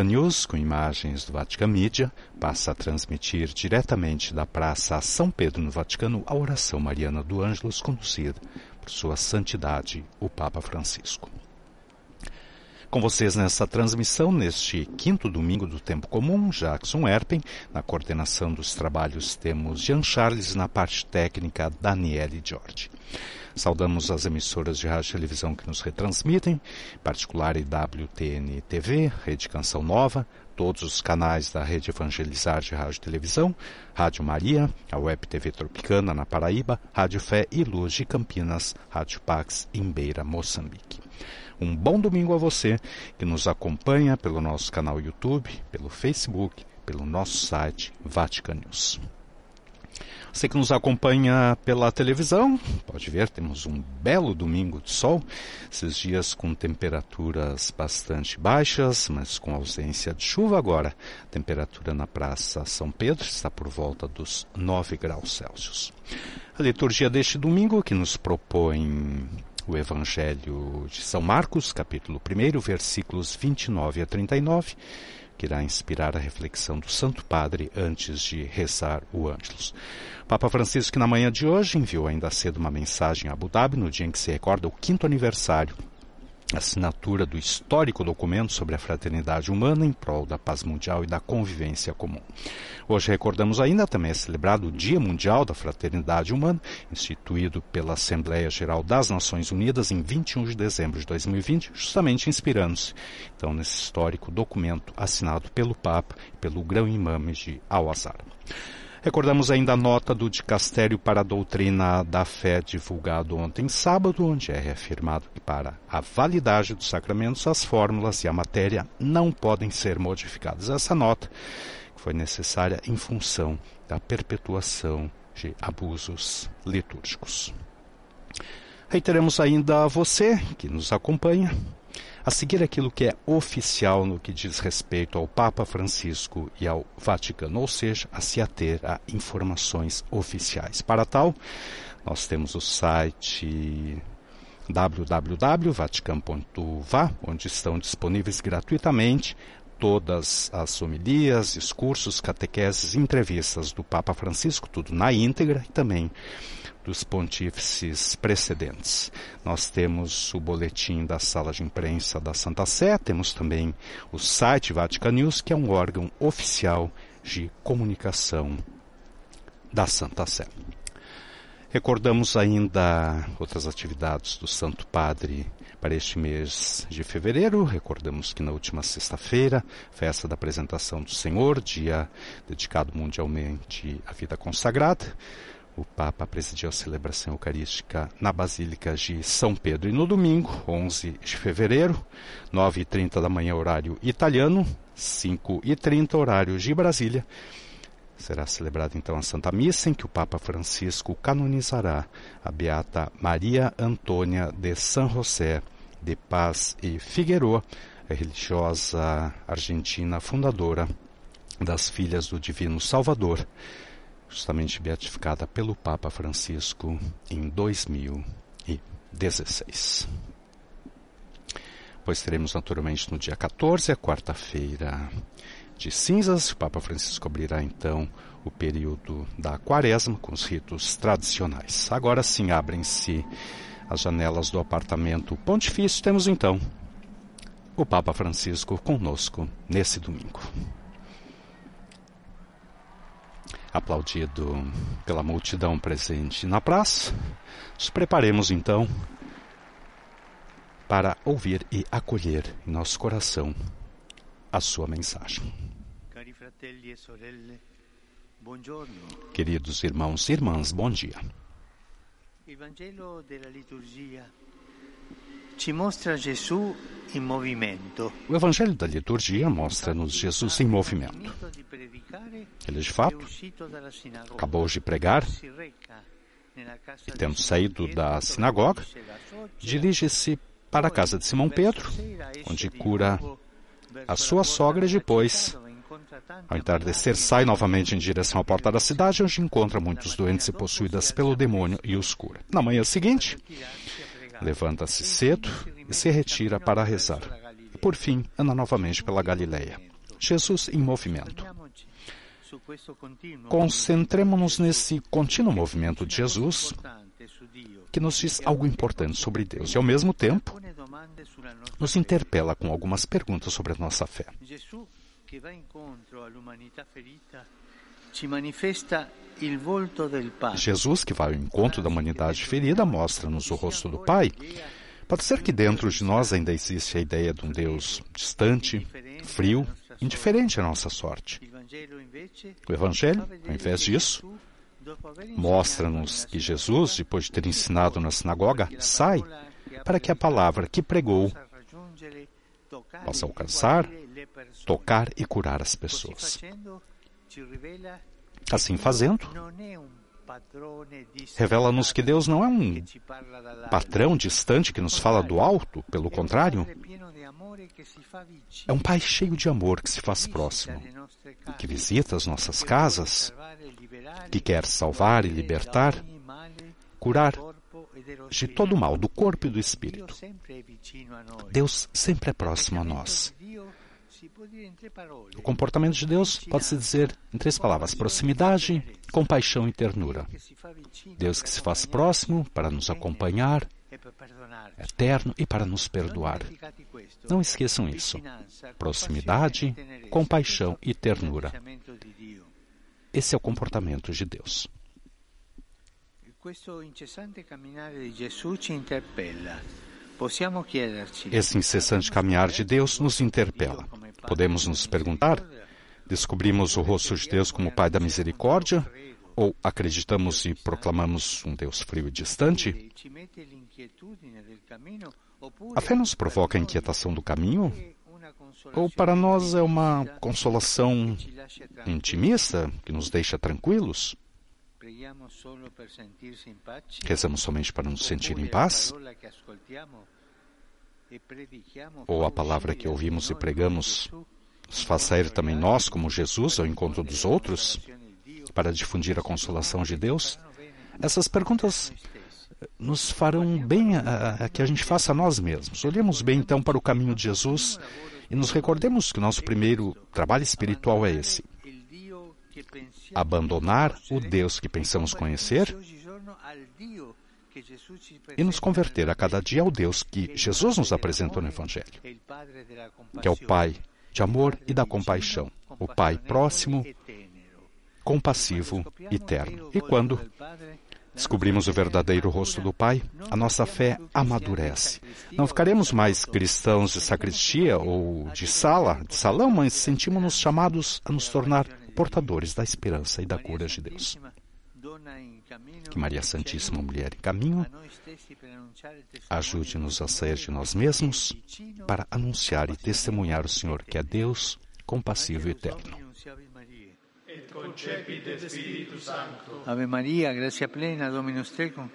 News, com imagens do Vatican Media, passa a transmitir diretamente da Praça São Pedro no Vaticano a oração mariana do Ângelus conduzida por Sua Santidade, o Papa Francisco. Com vocês nessa transmissão, neste quinto domingo do Tempo Comum, Jackson Erpen. Na coordenação dos trabalhos temos Jean Charles, na parte técnica, Daniele Jorge. Saudamos as emissoras de rádio e televisão que nos retransmitem, em particular IWTN TV, Rede Canção Nova, todos os canais da Rede Evangelizar de Rádio e Televisão, Rádio Maria, a Web TV Tropicana na Paraíba, Rádio Fé e Luz de Campinas, Rádio Pax em Beira, Moçambique. Um bom domingo a você que nos acompanha pelo nosso canal YouTube, pelo Facebook, pelo nosso site Vatican News. Você que nos acompanha pela televisão, pode ver, temos um belo domingo de sol, esses dias com temperaturas bastante baixas, mas com ausência de chuva agora. Temperatura na Praça São Pedro está por volta dos 9 graus Celsius. A liturgia deste domingo que nos propõe o Evangelho de São Marcos, capítulo 1, versículos 29 a 39, que irá inspirar a reflexão do Santo Padre antes de rezar o Ângelus. Papa Francisco, que na manhã de hoje enviou ainda cedo uma mensagem a Abu Dhabi, no dia em que se recorda o quinto aniversário assinatura do histórico documento sobre a fraternidade humana em prol da paz mundial e da convivência comum. Hoje recordamos ainda também é celebrado o Dia Mundial da Fraternidade Humana, instituído pela Assembleia Geral das Nações Unidas em 21 de dezembro de 2020, justamente inspirando-se então nesse histórico documento assinado pelo Papa e pelo grão-imame de Al-Azhar. Recordamos ainda a nota do Dicastério para a Doutrina da Fé, divulgado ontem sábado, onde é reafirmado que para a validade dos sacramentos, as fórmulas e a matéria não podem ser modificadas. Essa nota foi necessária em função da perpetuação de abusos litúrgicos. Reiteramos ainda a você que nos acompanha a seguir aquilo que é oficial no que diz respeito ao Papa Francisco e ao Vaticano, ou seja, a se ater a informações oficiais. Para tal, nós temos o site www.vatican.va, onde estão disponíveis gratuitamente todas as homilias, discursos, catequeses, entrevistas do Papa Francisco, tudo na íntegra e também dos pontífices precedentes. Nós temos o boletim da sala de imprensa da Santa Sé, temos também o site Vatican News, que é um órgão oficial de comunicação da Santa Sé. Recordamos ainda outras atividades do Santo Padre para este mês de fevereiro. Recordamos que na última sexta-feira, festa da apresentação do Senhor, dia dedicado mundialmente à vida consagrada o Papa presidiu a celebração eucarística na Basílica de São Pedro. E no domingo, 11 de fevereiro, 9h30 da manhã, horário italiano, 5h30, horário de Brasília, será celebrada então a Santa Missa, em que o Papa Francisco canonizará a Beata Maria Antônia de San José de Paz e Figueroa, a religiosa argentina fundadora das Filhas do Divino Salvador justamente beatificada pelo Papa Francisco em 2016. Pois teremos naturalmente no dia 14, a quarta-feira de cinzas, o Papa Francisco abrirá então o período da quaresma com os ritos tradicionais. Agora sim abrem-se as janelas do apartamento pontifício. Temos então o Papa Francisco conosco nesse domingo. Aplaudido pela multidão presente na praça, nos preparemos então para ouvir e acolher em nosso coração a sua mensagem. Queridos irmãos e irmãs, bom dia. Evangelho da liturgia o Evangelho da liturgia mostra-nos Jesus em movimento. Ele, de fato, acabou de pregar e, tendo saído da sinagoga, dirige-se para a casa de Simão Pedro, onde cura a sua sogra e depois, ao entardecer, sai novamente em direção à porta da cidade, onde encontra muitos doentes e possuídas pelo demônio e os cura. Na manhã seguinte, levanta-se cedo e se retira para rezar. por fim anda novamente pela Galileia. Jesus em movimento. Concentremos-nos nesse contínuo movimento de Jesus que nos diz algo importante sobre Deus e, ao mesmo tempo, nos interpela com algumas perguntas sobre a nossa fé. Jesus, que vai ao encontro da humanidade ferida, mostra-nos o rosto do Pai. Pode ser que dentro de nós ainda existe a ideia de um Deus distante, frio, indiferente à nossa sorte. O Evangelho, ao invés disso, mostra-nos que Jesus, depois de ter ensinado na sinagoga, sai para que a palavra que pregou possa alcançar, tocar e curar as pessoas. Assim fazendo, revela-nos que Deus não é um patrão distante que nos fala do alto, pelo contrário, é um Pai cheio de amor que se faz próximo, que visita as nossas casas, que quer salvar e libertar, curar de todo o mal do corpo e do espírito. Deus sempre é próximo a nós. O comportamento de Deus pode-se dizer em três palavras: proximidade, compaixão e ternura. Deus que se faz próximo para nos acompanhar, eterno e para nos perdoar. Não esqueçam isso. Proximidade, compaixão e ternura. Esse é o comportamento de Deus. Esse incessante caminhar de Deus nos interpela. Podemos nos perguntar: descobrimos o rosto de Deus como Pai da misericórdia? Ou acreditamos e proclamamos um Deus frio e distante? A fé nos provoca a inquietação do caminho? Ou para nós é uma consolação intimista que nos deixa tranquilos? Rezamos somente para nos sentir em paz? Ou a palavra que ouvimos e pregamos nos faz sair também nós, como Jesus, ao encontro dos outros, para difundir a consolação de Deus? Essas perguntas nos farão bem a, a, que a gente faça a nós mesmos. Olhemos bem então para o caminho de Jesus e nos recordemos que o nosso primeiro trabalho espiritual é esse: abandonar o Deus que pensamos conhecer e nos converter a cada dia ao Deus que Jesus nos apresentou no Evangelho, que é o Pai de amor e da compaixão, o Pai próximo, compassivo e terno. E quando descobrimos o verdadeiro rosto do Pai, a nossa fé amadurece. Não ficaremos mais cristãos de sacristia ou de sala, de salão, mas sentimos-nos chamados a nos tornar portadores da esperança e da cura de Deus. Que Maria Santíssima, mulher em caminho, ajude-nos a sair de nós mesmos para anunciar e testemunhar o Senhor, que é Deus compassivo e eterno. Ave Maria, gracia plena, Dominus tecum,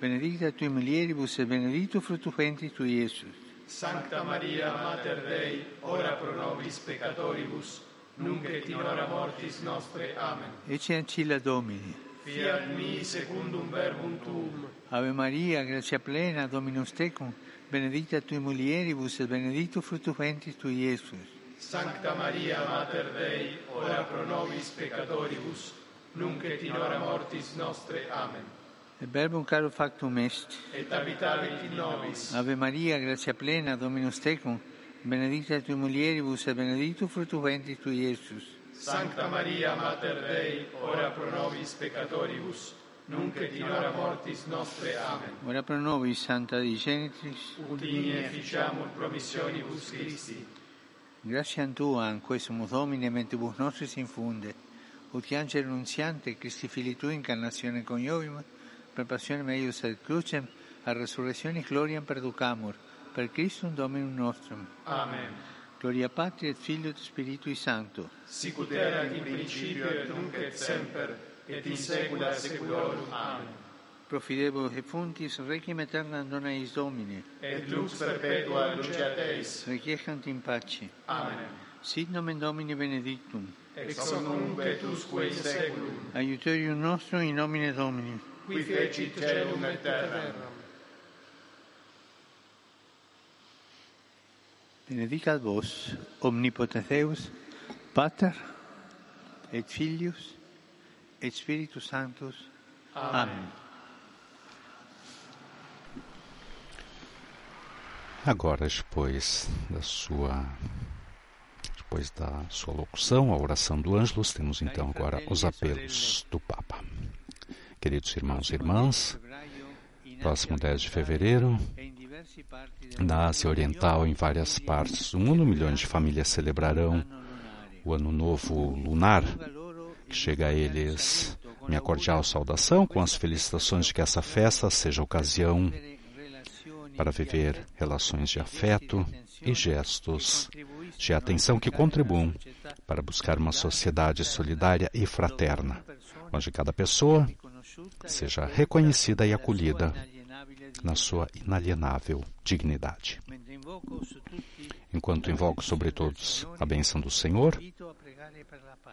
benedicta tui mulieribus et benedictus fructus ventris tui, Iesus. Sancta Maria, Mater Dei, ora pro nobis peccatoribus, nunc et in hora mortis nostre. Amen. Ecce ancilla Domini. Fiat mi secundum verbum tuum. Ave Maria, gracia plena, Dominus tecum, benedicta tui mulieribus et benedictus fructus ventris tui, Iesus. Sancta Maria, Mater Dei, ora pro nobis peccatoribus, nunc et in hora mortis nostre. Amen. Et verbum caro factum est. Et habitavit in nobis. Ave Maria, gracia plena, Dominus tecum, benedicta tui mulieribus et benedictus fructus ventris tui, Iesus. Sancta Maria, Mater Dei, ora pro nobis peccatoribus, nunc et in hora mortis nostre. Amen. Ora pro nobis, Santa Dei Genitrix, Udini efficiamur promissionibus Christi. Gratiam Tua, in questum Domine, mentibus nostris infunde, ut nunziante, Christi Fili Tui, incarnazione coniovim, per passione meius et crucem, a resurrectionis gloriam perducamur, per Christum Dominum nostrum. Amen. Gloria Patri et Filio et Spiritui Sancto. Sicut erat in principio et nunc et semper, et in saecula saeculorum. Amen. Profidebo defuntis requiem aeternam dona eis Domine. Et lux perpetua luceat eis. Requiescant in pace. Amen. Sit nomen Domini benedictum. Ex hoc nunc et usque in seculum. Aiuterium nostrum in nomine Domini. Qui fecit celum et terram. Benedicat vos, omnipotens Deus, Pater, et Filius, et Spiritus Sanctus. Amen. Amen. Agora, depois da sua depois da sua locução, a oração do Ângelus, temos então agora os apelos do Papa. Queridos irmãos e irmãs, próximo 10 de fevereiro, na Ásia Oriental, em várias partes do mundo, milhões de famílias celebrarão o Ano Novo Lunar, que chega a eles minha cordial saudação com as felicitações de que essa festa seja ocasião para viver relações de afeto e gestos de atenção que contribuam para buscar uma sociedade solidária e fraterna, onde cada pessoa seja reconhecida e acolhida na sua inalienável dignidade. Enquanto invoco sobre todos a bênção do Senhor,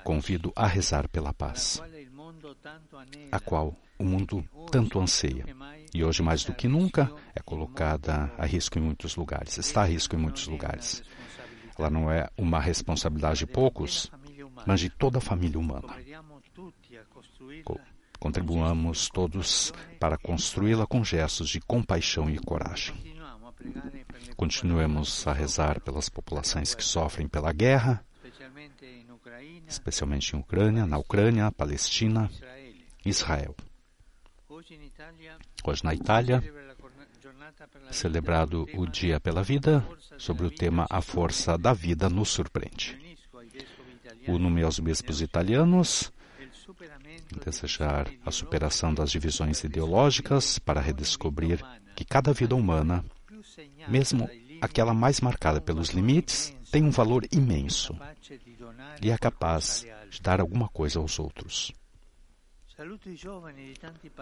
convido a rezar pela paz, a qual o mundo tanto anseia e hoje mais do que nunca é colocada a risco em muitos lugares, está a risco em muitos lugares. Ela não é uma responsabilidade de poucos, mas de toda a família humana. Contribuamos todos para construí-la com gestos de compaixão e coragem. Continuemos a rezar pelas populações que sofrem pela guerra, especialmente em Ucrânia, na Ucrânia, Palestina, Israel. Hoje na Itália, celebrado o Dia pela Vida, sobre o tema A Força da Vida nos Surpreende. Uno-me aos bispos italianos desejar a superação das divisões ideológicas para redescobrir que cada vida humana, mesmo aquela mais marcada pelos limites, tem um valor imenso e é capaz de dar alguma coisa aos outros.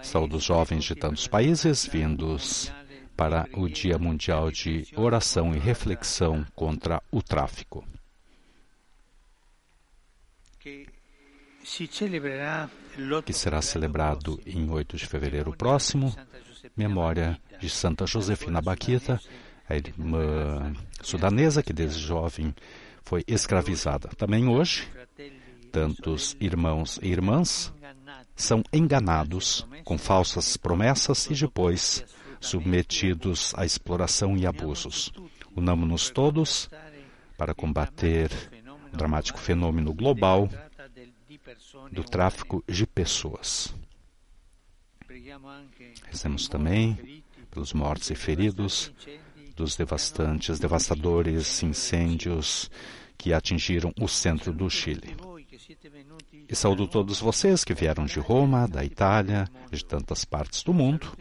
Saúde os jovens de tantos países. Vindos para o Dia Mundial de Oração e Reflexão contra o Tráfico. Que será celebrado em 8 de fevereiro próximo, memória de Santa Josefina Baquita, a irmã sudanesa que desde jovem foi escravizada. Também hoje, tantos irmãos e irmãs são enganados com falsas promessas e depois submetidos à exploração e abusos. Unamos-nos todos para combater o dramático fenômeno global do tráfico de pessoas. Rezemos também pelos mortos e feridos dos devastantes, devastadores incêndios que atingiram o centro do Chile. E saúdo todos vocês que vieram de Roma, da Itália, de tantas partes do mundo.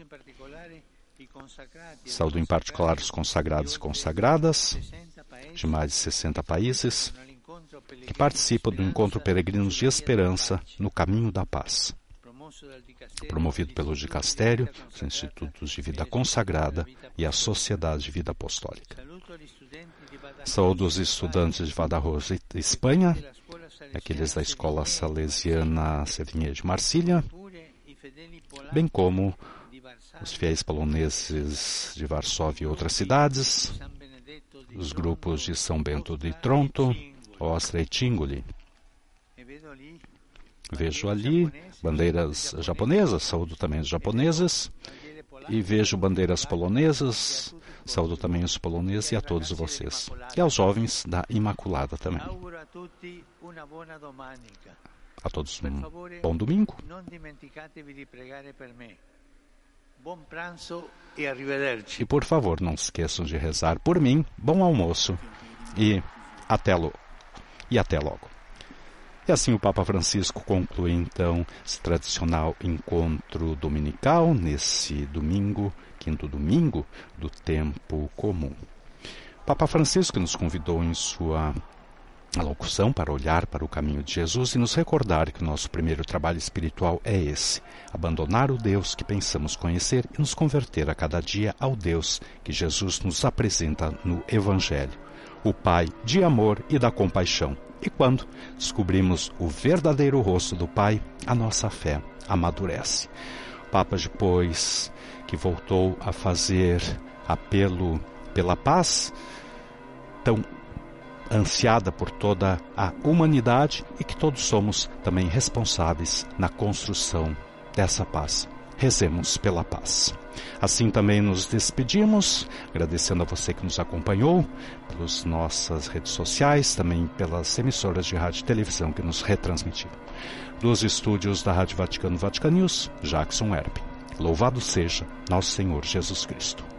Saúdo em particular os consagrados e consagradas de mais de 60 países que participa do Encontro Peregrinos de Esperança no Caminho da Paz, promovido pelo Dicastério, os Institutos de Vida Consagrada e a Sociedade de Vida Apostólica. Saúdo os estudantes de Badajoz, Espanha, aqueles da Escola Salesiana Sevinha de Marcília, bem como os fiéis poloneses de Varsóvia e outras cidades, os grupos de São Bento de Tronto, Ostra e Tingoli. Vejo ali bandeiras japonesas, saúdo também os japoneses, e vejo bandeiras polonesas, saúdo também os poloneses e a todos vocês. E aos jovens da Imaculada também. A todos um bom domingo. E por favor, não se esqueçam de rezar por mim. Bom almoço e até logo e até logo. E assim o Papa Francisco conclui então esse tradicional encontro dominical nesse domingo, quinto domingo do tempo comum. O Papa Francisco nos convidou em sua locução para olhar para o caminho de Jesus e nos recordar que o nosso primeiro trabalho espiritual é esse: abandonar o Deus que pensamos conhecer e nos converter a cada dia ao Deus que Jesus nos apresenta no Evangelho o Pai de amor e da compaixão. E quando descobrimos o verdadeiro rosto do Pai, a nossa fé amadurece. O Papa, depois que voltou a fazer apelo pela paz, tão ansiada por toda a humanidade e que todos somos também responsáveis na construção dessa paz. Rezemos pela paz. Assim também nos despedimos, agradecendo a você que nos acompanhou pelas nossas redes sociais, também pelas emissoras de rádio e televisão que nos retransmitiram. Dos estúdios da Rádio Vaticano Vatican News, Jackson Herb. Louvado seja nosso Senhor Jesus Cristo.